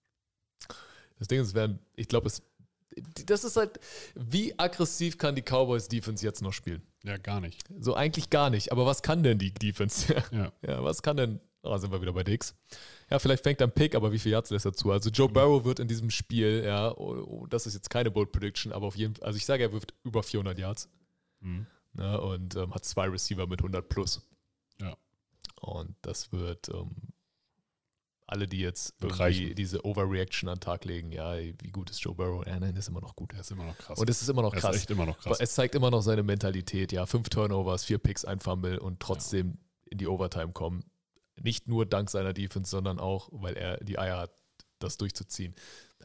C: Das Ding ist, werden, ich glaube, es. Das ist halt, wie aggressiv kann die Cowboys Defense jetzt noch spielen?
B: Ja, gar nicht.
C: So eigentlich gar nicht. Aber was kann denn die Defense? *laughs*
B: Ja.
C: Ja, was kann denn? Oh, sind wir wieder bei Dix. Ja, vielleicht fängt er ein Pick, aber wie viel Yards lässt er zu? Also Joe Burrow wird in diesem Spiel, ja, oh, oh, das ist jetzt keine Bold Prediction, aber auf jeden Fall, also ich sage, er wirft über 400 Yards
B: Mhm.
C: ne, und ähm, hat zwei Receiver mit 100 plus.
B: Ja.
C: Und das wird ähm, alle, die jetzt diese Overreaction an den Tag legen, ja, wie gut ist Joe Burrow? Ja, nein, ist immer noch gut.
B: Der ist immer noch krass.
C: Und es ist immer noch
B: er
C: krass.
B: ist echt immer noch
C: Aber
B: krass.
C: es zeigt immer noch seine Mentalität, ja. Fünf Turnovers, vier Picks, ein Fumble und trotzdem in die Overtime kommen. Nicht nur dank seiner Defense, sondern auch, weil er die Eier hat, das durchzuziehen.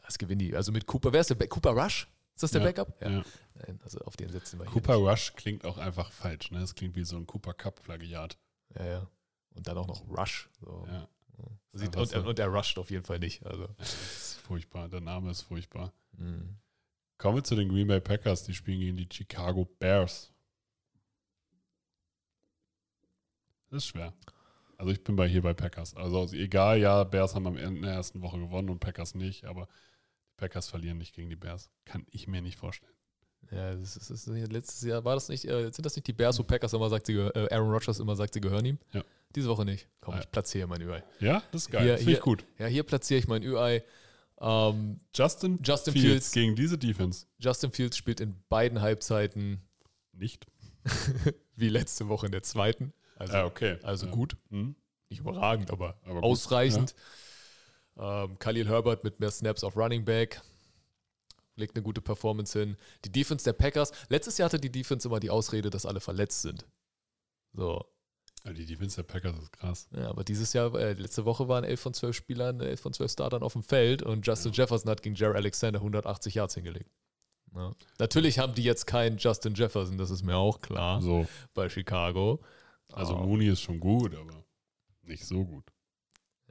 C: Das gewinnen die. Also mit Cooper, wer ist der Back? Cooper Rush? Ist das der
B: Ja,
C: Backup?
B: ja.
C: Nein, also auf den setzen wir
B: Cooper Rush klingt auch einfach falsch. Ne? Es klingt wie so ein Cooper Cup-Plagiat.
C: Ja, ja. Und dann auch noch Rush. So.
B: Ja.
C: Sieht, und,
B: so.
C: und er rusht auf jeden Fall nicht. Also.
B: Das ist furchtbar. Der Name ist furchtbar.
C: mhm.
B: Kommen wir zu den Green Bay Packers. Die spielen gegen die Chicago Bears. Das ist schwer. Also ich bin bei hier bei Packers. Also egal, ja, Bears haben am Ende in der ersten Woche gewonnen und Packers nicht, aber die Packers verlieren nicht gegen die Bears. Kann ich mir nicht vorstellen.
C: Ja, das ist, das ist, letztes Jahr war das nicht, äh, sind das nicht die Bears, wo Packers immer sagt, sie, äh, Aaron Rodgers immer sagt, sie gehören ihm?
B: Ja.
C: Diese Woche nicht. Komm,
B: Ja.
C: ich platziere mein Ü-Ei.
B: Ja, das ist geil.
C: Hier-
B: das finde ich
C: hier-
B: gut.
C: Ja, hier platziere ich mein Ü-Ei. Ähm,
B: Justin,
C: Justin
B: Fields,
C: Fields.
B: gegen diese Defense.
C: Justin Fields spielt in beiden Halbzeiten
B: Nicht. *laughs*
C: wie letzte Woche in der zweiten. Also,
B: Ah, okay.
C: also
B: Ja.
C: gut.
B: Hm?
C: Nicht überragend, aber,
B: Aber
C: ausreichend. Ähm, Khalil Herbert mit mehr Snaps auf Running Back. Legt eine gute Performance hin. Die Defense der Packers. Letztes Jahr hatte die Defense immer die Ausrede, dass alle verletzt sind. So.
B: Ja, die Defense der Packers ist krass.
C: Ja, aber dieses Jahr, äh, letzte Woche waren 11 von 12 Spielern, 11 von 12 Startern auf dem Feld und Justin Jefferson hat gegen Jared Alexander 180 Yards hingelegt. Ja. Natürlich haben die jetzt keinen Justin Jefferson, das ist mir auch klar,
B: So.
C: bei Chicago.
B: Also
C: Aber-
B: Mooney ist schon gut, aber nicht so gut.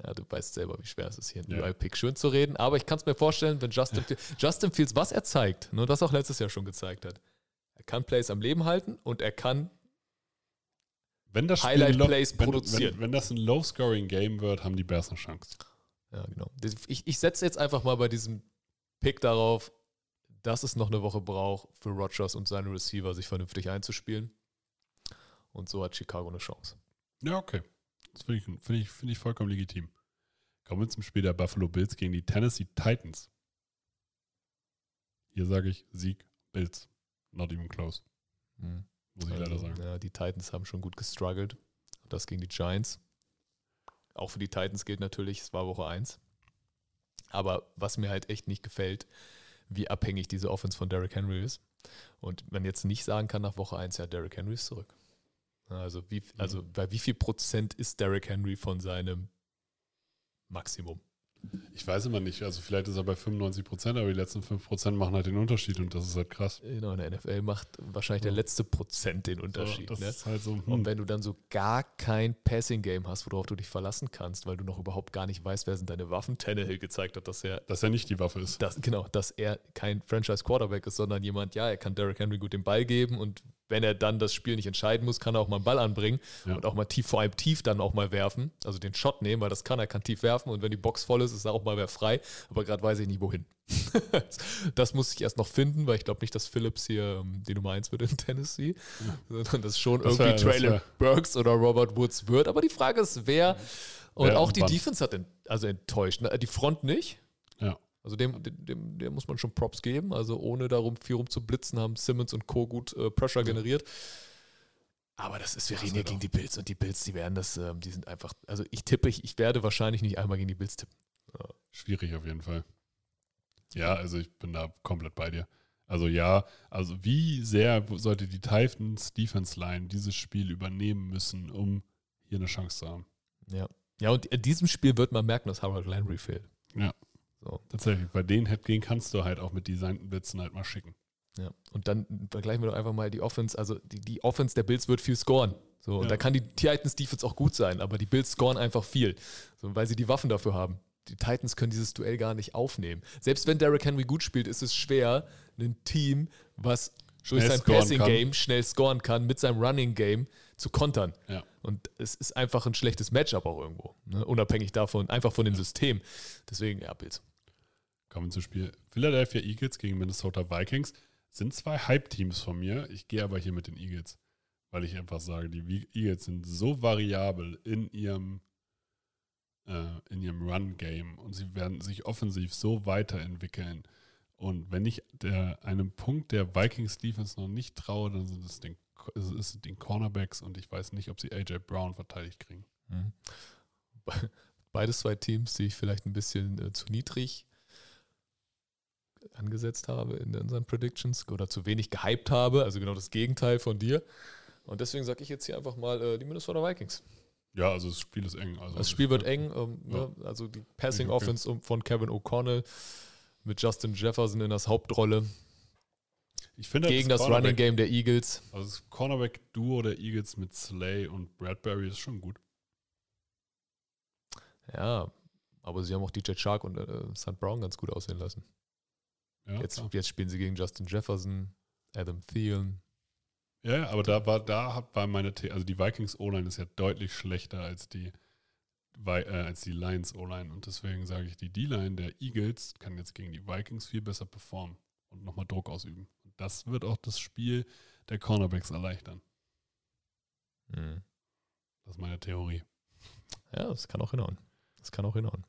C: Ja, du weißt selber, wie schwer es ist, hier ein
B: Ja.
C: UI-Pick schön zu reden. Aber ich kann es mir vorstellen, wenn Justin, Fields- Justin Fields, was er zeigt, nur das auch letztes Jahr schon gezeigt hat, er kann Plays am Leben halten und er kann
B: Wenn das Spiel
C: Highlight
B: low-
C: Plays
B: wenn,
C: produzieren.
B: Wenn, wenn das ein Low-Scoring-Game wird, haben die Bears eine Chance.
C: Ja, genau. Ich, ich setze jetzt einfach mal bei diesem Pick darauf, dass es noch eine Woche braucht für Rodgers und seine Receiver, sich vernünftig einzuspielen. Und so hat Chicago eine Chance.
B: Ja, okay. Das finde ich, find ich, find ich vollkommen legitim. Kommen wir zum Spiel der Buffalo Bills gegen die Tennessee Titans. Hier sage ich Sieg Bills. Not even close,
C: Mhm.
B: muss ich leider
C: Also,
B: sagen.
C: ja, die Titans haben schon gut gestruggelt. Und das gegen die Giants. Auch für die Titans gilt natürlich, es war Woche 1. Aber was mir halt echt nicht gefällt, wie abhängig diese Offense von Derrick Henry ist. Und man jetzt nicht sagen kann nach Woche 1, ja, Derrick Henry ist zurück. Also, wie, also bei wie viel Prozent ist Derrick Henry von seinem Maximum?
B: Ich weiß immer nicht. Also vielleicht ist er bei 95 Prozent, aber die letzten 5 Prozent machen halt den Unterschied und das ist halt krass.
C: Genau, in der NFL macht wahrscheinlich der letzte Prozent den Unterschied.
B: das
C: ne?
B: ist halt so.
C: Und
B: Hm.
C: wenn du dann so gar kein Passing-Game hast, worauf du dich verlassen kannst, weil du noch überhaupt gar nicht weißt, wer sind deine Waffen, *laughs* Tannehill gezeigt hat, dass er,
B: Dass er nicht die Waffe ist.
C: dass, genau, dass er kein Franchise-Quarterback ist, sondern jemand, ja, er kann Derrick Henry gut den Ball geben und wenn er dann das Spiel nicht entscheiden muss, kann er auch mal einen Ball anbringen
B: Ja.
C: und auch mal tief, vor allem tief dann auch mal werfen, also den Shot nehmen, weil das kann er, kann tief werfen und wenn die Box voll ist, ist er auch mal wer frei, aber gerade weiß ich nicht, wohin. *laughs* das muss ich erst noch finden, weil ich glaube nicht, dass Phillips hier ähm, die Nummer 1 wird in Tennessee, sondern das schon
B: Das
C: irgendwie
B: wär-
C: Traylon Burks oder Robert Woods wird. Aber die Frage ist, wer. Und
B: Wer
C: auch die. Defense hat ent, also enttäuscht. Ne? Die Front nicht.
B: Ja.
C: Also dem, dem, dem, muss man schon Props geben. Also ohne darum viel rumzublitzen, haben Simmons und Co. gut äh, Pressure generiert. Aber das ist, wir reden hier gegen die Bills und die Bills, die werden das, ähm, die sind einfach, also ich tippe, ich, ich werde wahrscheinlich nicht einmal gegen die Bills tippen.
B: Schwierig auf jeden Fall. Ja, also ich bin da komplett bei dir. Also ja, also wie sehr sollte die Titans Defense Line dieses Spiel übernehmen müssen, um hier eine Chance zu haben?
C: Ja. Ja, und in diesem Spiel wird man merken, dass Harold Landry fehlt.
B: Ja.
C: So.
B: Tatsächlich, bei den, den kannst du halt auch mit designten Blitzen halt mal schicken.
C: Ja, und dann vergleichen wir doch einfach mal die Offense. Also die, die Offense der Bills wird viel scoren. So, und
B: Ja.
C: da kann die Titans Defense auch gut sein, aber die Bills scoren einfach viel, so, weil sie die Waffen dafür haben. Die Titans können dieses Duell gar nicht aufnehmen. Selbst wenn Derrick Henry gut spielt, ist es schwer, ein Team, was durch
B: Schnell
C: sein
B: scoren
C: Passing
B: kann.
C: Game schnell scoren kann, mit seinem Running Game zu kontern.
B: Ja.
C: Und es ist einfach ein schlechtes Matchup auch irgendwo. Ne? Unabhängig davon, einfach von dem System. Deswegen, ja, Bills.
B: Kommen wir zum Spiel. Philadelphia Eagles gegen Minnesota Vikings sind zwei Hype-Teams von mir. Ich gehe aber hier mit den Eagles, weil ich einfach sage, die Eagles sind so variabel in ihrem, äh, ihrem Run-Game und sie werden sich offensiv so weiterentwickeln. Und wenn ich der, einem Punkt der Vikings Defense noch nicht traue, dann sind es den, es den Cornerbacks und ich weiß nicht, ob sie AJ Brown verteidigt kriegen.
C: Mhm. Be- Beides zwei Teams, die ich vielleicht ein bisschen äh, zu niedrig angesetzt habe in unseren Predictions oder zu wenig gehypt habe, also genau das Gegenteil von dir. Und deswegen sage ich jetzt hier einfach mal äh, die Minnesota Vikings.
B: Ja, also das Spiel ist eng. Also
C: Das Spiel wird eng, ähm, ne? also die Passing
B: Okay.
C: Offense von Kevin O'Connell mit Justin Jefferson in das Hauptrolle
B: Ich finde halt
C: gegen das
B: Cornerback-
C: Running Game der Eagles.
B: Also das Cornerback-Duo der Eagles mit Slay und Bradbury ist schon gut.
C: Ja, aber sie haben auch DJ Shark und äh, St. Brown ganz gut aussehen lassen.
B: Ja,
C: Jetzt, jetzt spielen sie gegen Justin Jefferson, Adam Thielen.
B: ja, ja, aber da war, da war meine, The also die Vikings O-Line ist ja deutlich schlechter als die, äh, als die Lions O-Line und deswegen sage ich, die D-Line der Eagles kann jetzt gegen die Vikings viel besser performen und nochmal Druck ausüben. Und das wird auch das Spiel der Cornerbacks erleichtern.
C: Mhm.
B: Das ist meine Theorie.
C: Ja, das kann auch hinhauen. Das kann auch hinhauen.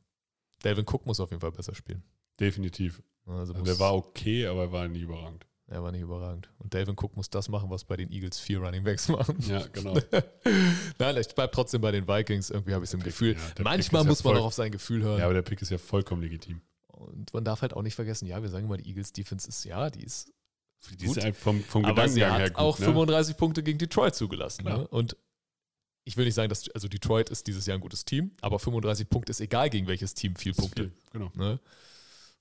C: Delvin Cook muss auf jeden Fall besser spielen.
B: Definitiv.
C: Also muss,
B: Der war okay, aber er war nie überragend.
C: er war nicht überragend. Und Delvin Cook muss das machen, was bei den Eagles vier Running Backs machen.
B: Ja, genau. *laughs*
C: Nein, ich bleibe trotzdem bei den Vikings. Irgendwie habe ich es im
B: Pick,
C: Gefühl.
B: ja,
C: Manchmal
B: ist ja
C: muss man auch auf sein Gefühl hören.
B: ja, aber der Pick ist ja vollkommen legitim.
C: Und man darf halt auch nicht vergessen, ja, wir sagen immer, die Eagles Defense ist, ja, die ist
B: Die
C: Gut.
B: ist einfach vom, vom
C: aber sie
B: Gedankengang
C: hat
B: her gut.
C: auch
B: ne?
C: 35 Punkte gegen Detroit zugelassen. Ne? Und ich will nicht sagen, dass also Detroit ist dieses Jahr ein gutes Team, aber 35 Punkte ist egal, gegen welches Team viel Punkte.
B: viel, Genau.
C: Ne?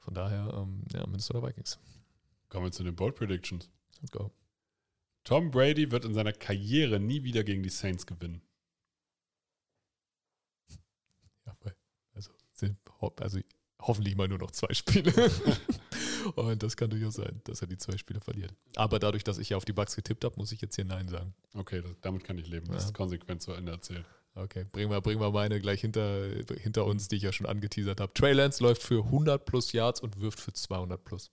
C: Von daher, ähm, ja, Minnesota Vikings.
B: Kommen wir zu den Bold Predictions.
C: Let's go.
B: Tom Brady wird in seiner Karriere nie wieder gegen die Saints gewinnen.
C: Ja, also, also hoffentlich mal nur noch zwei Spiele. *laughs* und das kann durchaus sein, dass er die zwei Spiele verliert. Aber dadurch, dass ich ja auf die Bugs getippt habe, muss ich jetzt hier Nein sagen.
B: Okay, das, damit kann ich leben. Das
C: Ja.
B: ist konsequent zu Ende erzählt.
C: Okay, bringen wir, bringen wir meine gleich hinter, hinter uns, die ich ja schon angeteasert habe. Trey Lance läuft für 100 plus Yards und wirft für 200 plus.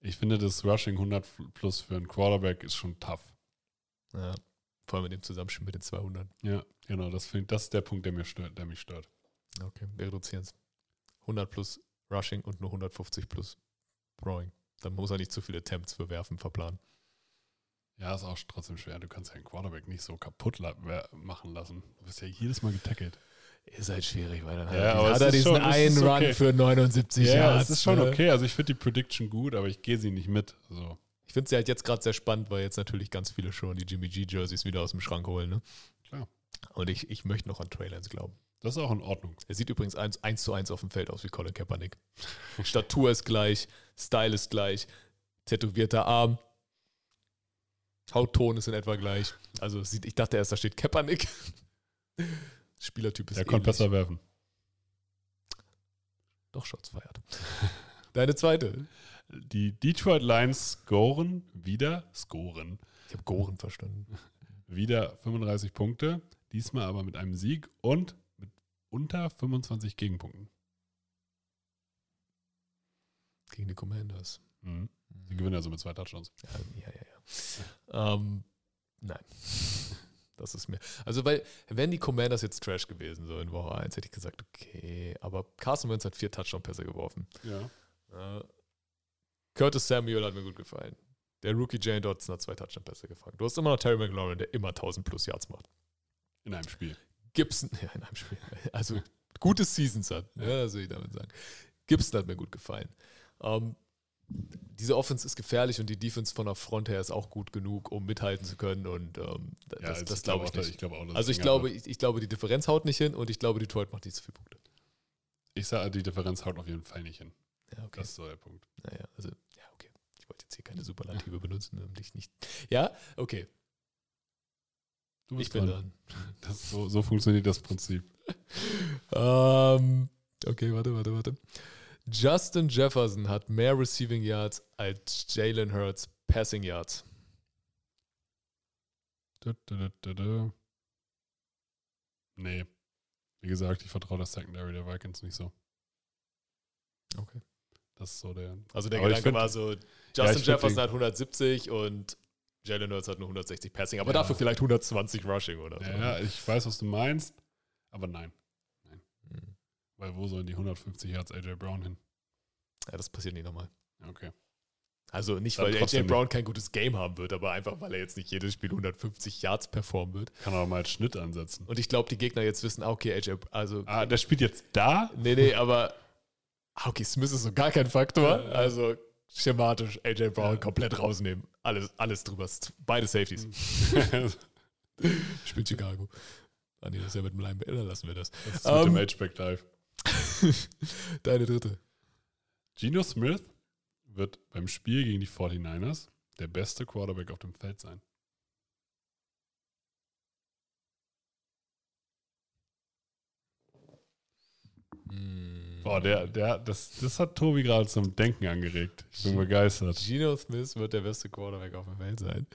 B: Ich finde, das Rushing 100 plus für einen Quarterback ist schon tough.
C: Ja, vor allem in dem Zusammenspiel mit den 200.
B: Ja, genau. Das, find, das ist der Punkt, der, mir stört, der mich stört.
C: Okay, wir reduzieren es. 100 plus Rushing und nur 150 plus Throwing. Dann muss er nicht zu viele Attempts für Werfen verplanen.
B: Ja, ist auch trotzdem schwer. Du kannst ja einen Quarterback nicht so kaputt la machen lassen. Du wirst ja jedes Mal getackelt.
C: Ist halt schwierig, weil dann hat
B: Ja,
C: er,
B: aber
C: hat er diesen
B: schon-
C: einen Run
B: okay.
C: für 79
B: Ja,
C: Yards.
B: es ist schon
C: ne?
B: okay. Also ich finde die Prediction gut, aber ich gehe sie nicht mit. So.
C: Ich finde sie halt jetzt gerade sehr spannend, weil jetzt natürlich ganz viele schon die Jimmy G Jerseys wieder aus dem Schrank holen. Ne?
B: Klar.
C: Und ich, ich möchte noch an Trey Lance glauben.
B: Das ist auch in Ordnung.
C: Er sieht übrigens eins, eins zu eins auf dem Feld aus wie Colin Kaepernick. Statur ist gleich, Style ist gleich, tätowierter Arm, Hautton ist in etwa gleich. Also sieht, ich dachte erst, da steht Kaepernick. *laughs* Spielertyp ist
B: Der konnte
C: ähnlich.
B: besser werfen.
C: Doch Shots feiert. *laughs* Deine zweite.
B: Die Detroit Lions scoren wieder, scoren,
C: Ich habe Goren verstanden.
B: wieder 35 Punkte. Diesmal aber mit einem Sieg und mit unter 25 Gegenpunkten.
C: Gegen die Commanders.
B: Mhm. Sie gewinnen also mit zwei Touchdowns.
C: Ja, ja, ja. Ähm, nein. *laughs* Das ist mir. Also, weil, wenn die Commanders jetzt Trash gewesen so in Woche 1, hätte ich gesagt, okay. Aber Carson Wentz hat vier Touchdown-Pässe geworfen.
B: Ja.
C: Äh, Curtis Samuel hat mir gut gefallen. Der Rookie Jane Dodson hat zwei Touchdown-Pässe gefangen. Du hast immer noch Terry McLaurin, der immer 1000 plus Yards macht.
B: In einem Spiel.
C: Gibson, *laughs* ja, in einem Spiel. Also, gute Seasons hat. Ja, das will ich damit sagen. Gibson hat mir gut gefallen. Ähm, diese Offense ist gefährlich und die Defense von der Front her ist auch gut genug, um mithalten zu können. Und ähm, das,
B: Ja, also
C: das
B: glaube
C: ich nicht.
B: Ich glaube auch,
C: Also ich glaube, ich, ich glaube, die Differenz haut nicht hin und ich glaube, Detroit macht nicht so viele Punkte.
B: Ich sage, die Differenz haut auf jeden Fall nicht hin.
C: Ja, okay.
B: Das ist so der Punkt.
C: Naja, also, ja, okay. Ich wollte jetzt hier keine Superlative benutzen, um dich nicht. Ja, okay.
B: Du
C: Ich bin dran.
B: Das, so, so funktioniert das Prinzip. *laughs*
C: Ähm, okay, warte, warte, warte. Justin Jefferson hat mehr Receiving Yards als Jalen Hurts Passing Yards.
B: Du, du, du, du, du. Nee. Wie gesagt, ich vertraue das Secondary der Vikings nicht so.
C: Okay.
B: Das ist so der.
C: Also der Gedanke
B: find-
C: war so,
B: Ja,
C: Justin
B: find
C: Jefferson hat 170 und Jalen Hurts hat nur 160 Passing, aber
B: Ja.
C: dafür vielleicht 120 Rushing oder so.
B: Ja, ja, ich weiß, was du meinst, aber nein. Weil wo sollen die 150 Yards AJ Brown hin?
C: Ja, das passiert nicht nochmal.
B: Okay.
C: Also nicht, weil AJ Brown kein gutes Game haben wird, aber einfach, weil er jetzt nicht jedes Spiel 150 Yards performen wird.
B: Kann aber mal als Schnitt ansetzen.
C: Und ich glaube, die Gegner jetzt wissen, ah, okay, AJ, also,
B: Ah, der spielt jetzt da?
C: nee, nee, aber, ah, okay, Smith ist so gar kein Faktor.
B: Ja, ja.
C: Also schematisch AJ Brown
B: Ja.
C: komplett rausnehmen. Alles, alles drüber. Beide Safeties.
B: das *laughs*
C: Spielt Chicago. Ah, nee, das ist ja mit dem Linebacker. Lassen wir das.
B: ist mit dem
C: Ähm.
B: H-Back Dive. *laughs*
C: Deine dritte.
B: Geno Smith wird beim Spiel gegen die 49ers der beste Quarterback auf dem Feld sein. Boah, der, der, das, das hat Tobi gerade zum Denken angeregt. Ich bin begeistert.
C: Geno Smith wird der beste Quarterback auf dem Feld sein.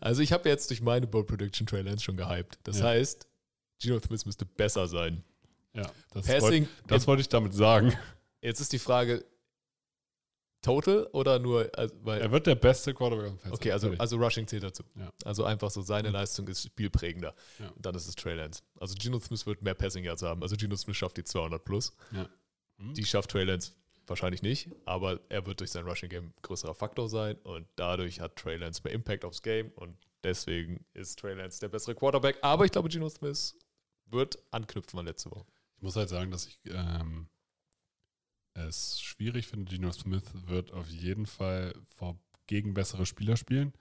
C: Also ich habe jetzt durch meine Bold Prediction Lance schon gehypt. Das
B: Ja.
C: heißt, Geno Smith müsste besser sein.
B: Ja, das,
C: Passing,
B: wollt, das wollte ich damit sagen.
C: jetzt ist die Frage, total oder nur, also, weil,
B: Er wird der beste Quarterback auf dem Feld
C: okay, also, also Rushing zählt dazu.
B: Ja.
C: Also einfach so, seine Leistung ist spielprägender.
B: Ja.
C: Dann ist es Trey Lance. Also Geno Smith wird mehr Passing Yards haben. Also Geno Smith schafft die 200 plus.
B: Ja. Hm?
C: Die schafft Trey Lance wahrscheinlich nicht, aber er wird durch sein Rushing Game größerer Faktor sein und dadurch hat Trey Lance mehr Impact aufs Game und deswegen ist Trey Lance der bessere Quarterback. Aber ich glaube, Geno Smith wird anknüpfen an letzte Woche.
B: Ich muss halt sagen, dass ich ähm, es schwierig finde. Geno Smith wird auf jeden Fall vor, gegen bessere Spieler spielen.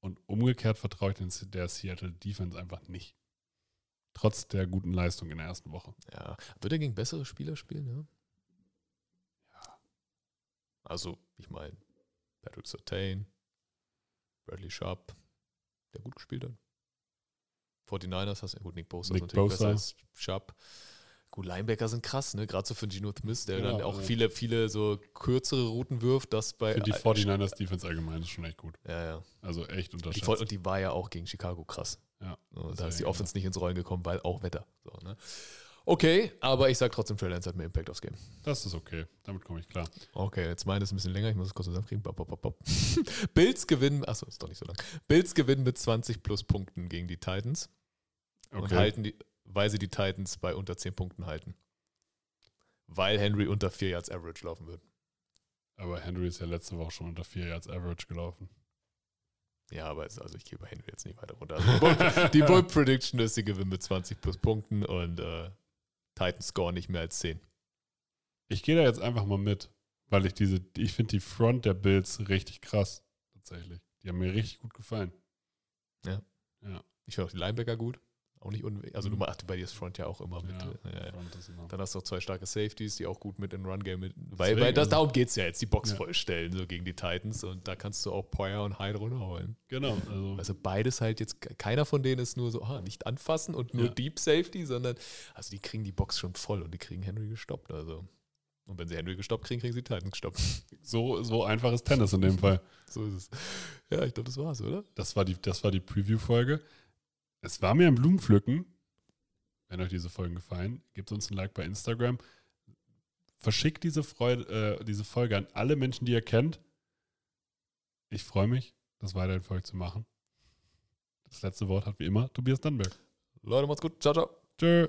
B: Und umgekehrt vertraue ich den, der Seattle Defense einfach nicht. Trotz der guten Leistung in der ersten Woche.
C: Ja, wird er gegen bessere Spieler spielen? Ja. Also, ich meine, Patrick Sertain, Bradley Sharp, der gut gespielt hat. 49ers hast du, gut, Nick Bosa
B: Nick
C: ist natürlich
B: Bosa.
C: besser als Sharp. Gut, Linebacker sind krass, ne? Gerade so für Geno Smith, der
B: Ja,
C: dann auch
B: also-
C: viele, viele so kürzere Routen wirft, das bei.
B: Ich finde die 49ers Defense allgemein ist schon echt gut.
C: ja, ja.
B: Also echt
C: Die,
B: unterschätzt.
C: voll- und die war ja auch gegen Chicago krass.
B: ja,
C: So, da ist die Offense nicht ins Rollen gekommen, weil auch Wetter. So, ne? Okay, aber ich sag trotzdem, Trey Lance hat mehr Impact aufs Game.
B: Das ist okay. Damit komme ich klar.
C: Okay, jetzt meine ist ein bisschen länger, ich muss es kurz zusammenkriegen. Bop, bop, bop, bop. *laughs* Bills gewinnen, achso, ist doch nicht so lang. Bills gewinnen mit 20 plus Punkten gegen die Titans und
B: Okay.
C: halten die, weil sie die Titans bei unter 10 Punkten halten. Weil Henry unter 4 Yards Average laufen wird.
B: Aber Henry ist ja letzte Woche schon unter 4 Yards Average gelaufen.
C: Ja, aber es, also ich gehe bei Henry jetzt nicht weiter runter. Also die Bull- *laughs* Prediction ist, sie gewinnen mit 20 plus Punkten und äh, Titans score nicht mehr als 10.
B: Ich gehe da jetzt einfach mal mit, weil ich diese, ich finde die Front der Bills richtig krass. Tatsächlich. Die haben mir richtig gut gefallen.
C: Ich finde auch die Linebacker gut. Auch nicht unwichtig. Also du
B: Mhm.
C: machst bei dir ist Front ja auch immer mit.
B: Ja,
C: äh, ja,
B: immer-
C: Dann hast du auch zwei starke Safeties, die auch gut mit in Run-Game mit. Weil,
B: Deswegen,
C: weil das,
B: also-
C: darum geht es ja jetzt, die Box
B: Ja.
C: vollstellen, so gegen die Titans. Und da kannst du auch Poyer und Hyde runterholen.
B: Genau, also
C: Also beides halt jetzt, keiner von denen ist nur so, ah, nicht anfassen und nur. Deep Safety, sondern, also die kriegen die Box schon voll und die kriegen Henry gestoppt. Also. Und wenn sie Henry gestoppt kriegen, kriegen sie Titans gestoppt. *laughs*
B: so, so einfach ist Tennis in dem Fall.
C: so ist es. Ja, ich glaube, das war's, oder?
B: Das war die, das war die Preview-Folge. Es war mir ein Blumenpflücken. Wenn euch diese Folgen gefallen, gebt uns ein Like bei Instagram. Verschickt diese, Freude, äh, diese Folge an alle Menschen, die ihr kennt. Ich freue mich, das weiterhin für euch zu machen. Das letzte Wort hat wie immer Tobias Dannberg.
C: Leute, macht's gut. Ciao, ciao.
B: Tschö.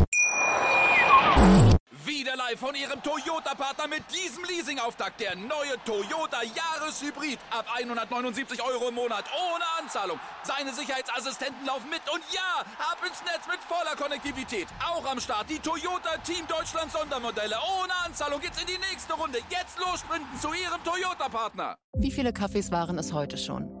D: Live von Ihrem Toyota-Partner mit diesem Leasing-Auftakt. Der neue Toyota Jahreshybrid. Ab 179 Euro im Monat. Ohne Anzahlung. Seine Sicherheitsassistenten laufen mit. Und ja, ab ins Netz mit voller Konnektivität. Auch am Start die Toyota Team Deutschland Sondermodelle. Ohne Anzahlung geht's in die nächste Runde. Jetzt los zu Ihrem Toyota-Partner.
E: Wie viele Kaffees waren es heute schon?